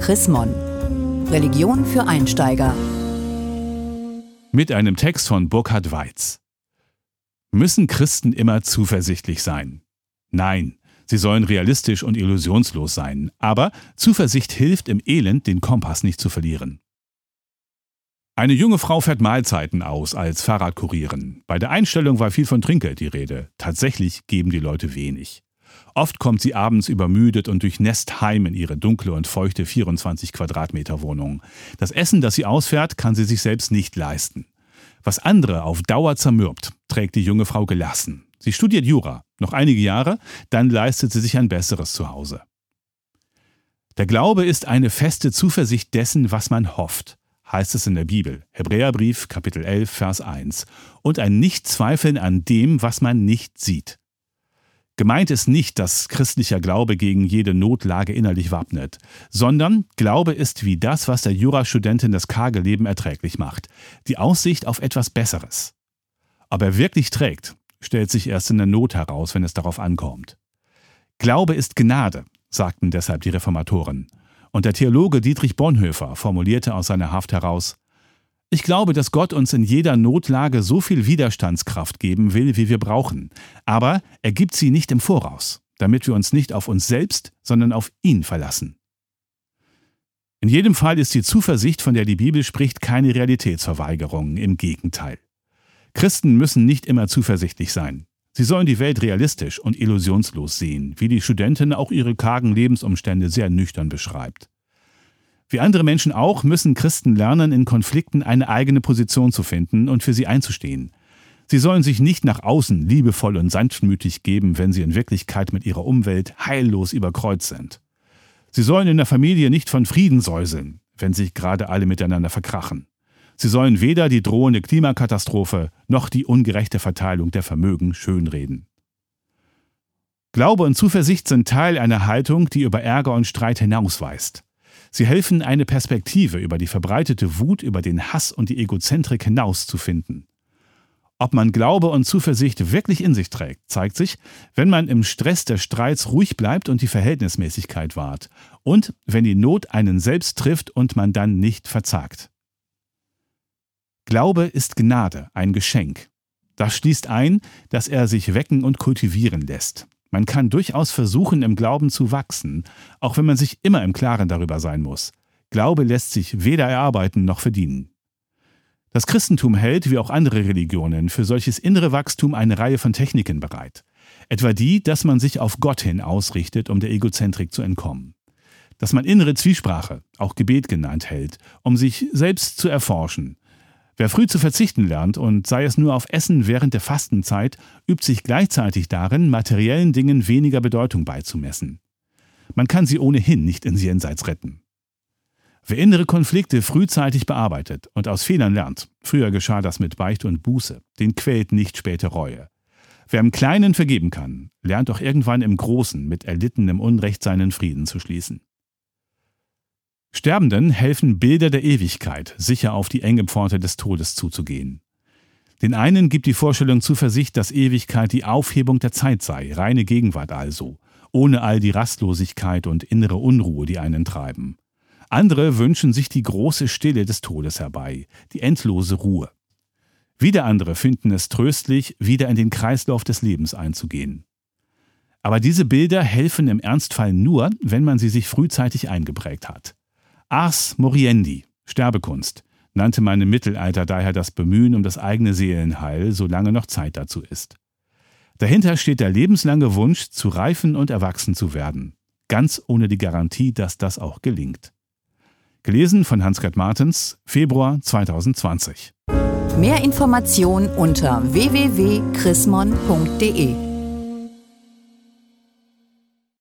Chris Mon. Religion für Einsteiger. Mit einem Text von Burkhard Weiz. Müssen Christen immer zuversichtlich sein? Nein, sie sollen realistisch und illusionslos sein, aber Zuversicht hilft im Elend, den Kompass nicht zu verlieren. Eine junge Frau fährt Mahlzeiten aus als Fahrradkurierin. Bei der Einstellung war viel von Trinkgeld die Rede. Tatsächlich geben die Leute wenig. Oft kommt sie abends übermüdet und durchnässt heim in ihre dunkle und feuchte 24 Quadratmeter Wohnung. Das Essen, das sie ausfährt, kann sie sich selbst nicht leisten. Was andere auf Dauer zermürbt, trägt die junge Frau gelassen. Sie studiert Jura, noch einige Jahre, dann leistet sie sich ein besseres Zuhause. Der Glaube ist eine feste Zuversicht dessen, was man hofft, heißt es in der Bibel, Hebräerbrief Kapitel 11, Vers 1, und ein Nichtzweifeln an dem, was man nicht sieht. Gemeint ist nicht, dass christlicher Glaube gegen jede Notlage innerlich wappnet, sondern Glaube ist wie das, was der Jurastudentin das karge Leben erträglich macht, die Aussicht auf etwas Besseres. Ob er wirklich trägt, stellt sich erst in der Not heraus, wenn es darauf ankommt. Glaube ist Gnade, sagten deshalb die Reformatoren. Und der Theologe Dietrich Bonhoeffer formulierte aus seiner Haft heraus ich glaube, dass Gott uns in jeder Notlage so viel Widerstandskraft geben will, wie wir brauchen. Aber er gibt sie nicht im Voraus, damit wir uns nicht auf uns selbst, sondern auf ihn verlassen. In jedem Fall ist die Zuversicht, von der die Bibel spricht, keine Realitätsverweigerung, im Gegenteil. Christen müssen nicht immer zuversichtlich sein. Sie sollen die Welt realistisch und illusionslos sehen, wie die Studentin auch ihre kargen Lebensumstände sehr nüchtern beschreibt. Wie andere Menschen auch müssen Christen lernen, in Konflikten eine eigene Position zu finden und für sie einzustehen. Sie sollen sich nicht nach außen liebevoll und sanftmütig geben, wenn sie in Wirklichkeit mit ihrer Umwelt heillos überkreuzt sind. Sie sollen in der Familie nicht von Frieden säuseln, wenn sich gerade alle miteinander verkrachen. Sie sollen weder die drohende Klimakatastrophe noch die ungerechte Verteilung der Vermögen schönreden. Glaube und Zuversicht sind Teil einer Haltung, die über Ärger und Streit hinausweist. Sie helfen, eine Perspektive über die verbreitete Wut, über den Hass und die Egozentrik hinaus zu finden. Ob man Glaube und Zuversicht wirklich in sich trägt, zeigt sich, wenn man im Stress des Streits ruhig bleibt und die Verhältnismäßigkeit wahrt und wenn die Not einen selbst trifft und man dann nicht verzagt. Glaube ist Gnade, ein Geschenk. Das schließt ein, dass er sich wecken und kultivieren lässt. Man kann durchaus versuchen, im Glauben zu wachsen, auch wenn man sich immer im Klaren darüber sein muss. Glaube lässt sich weder erarbeiten noch verdienen. Das Christentum hält, wie auch andere Religionen, für solches innere Wachstum eine Reihe von Techniken bereit. Etwa die, dass man sich auf Gott hin ausrichtet, um der Egozentrik zu entkommen. Dass man innere Zwiesprache, auch Gebet genannt, hält, um sich selbst zu erforschen, Wer früh zu verzichten lernt und sei es nur auf Essen während der Fastenzeit, übt sich gleichzeitig darin, materiellen Dingen weniger Bedeutung beizumessen. Man kann sie ohnehin nicht ins Jenseits retten. Wer innere Konflikte frühzeitig bearbeitet und aus Fehlern lernt, früher geschah das mit Beicht und Buße, den quält nicht späte Reue. Wer im Kleinen vergeben kann, lernt auch irgendwann im Großen mit erlittenem Unrecht seinen Frieden zu schließen. Sterbenden helfen Bilder der Ewigkeit, sicher auf die enge Pforte des Todes zuzugehen. Den einen gibt die Vorstellung Zuversicht, dass Ewigkeit die Aufhebung der Zeit sei, reine Gegenwart also, ohne all die Rastlosigkeit und innere Unruhe, die einen treiben. Andere wünschen sich die große Stille des Todes herbei, die endlose Ruhe. Wieder andere finden es tröstlich, wieder in den Kreislauf des Lebens einzugehen. Aber diese Bilder helfen im Ernstfall nur, wenn man sie sich frühzeitig eingeprägt hat. Ars moriendi, Sterbekunst, nannte man im Mittelalter daher das Bemühen um das eigene Seelenheil, solange noch Zeit dazu ist. Dahinter steht der lebenslange Wunsch, zu reifen und erwachsen zu werden, ganz ohne die Garantie, dass das auch gelingt. Gelesen von Hans-Gerd Martens, Februar 2020. Mehr Informationen unter www.chrismon.de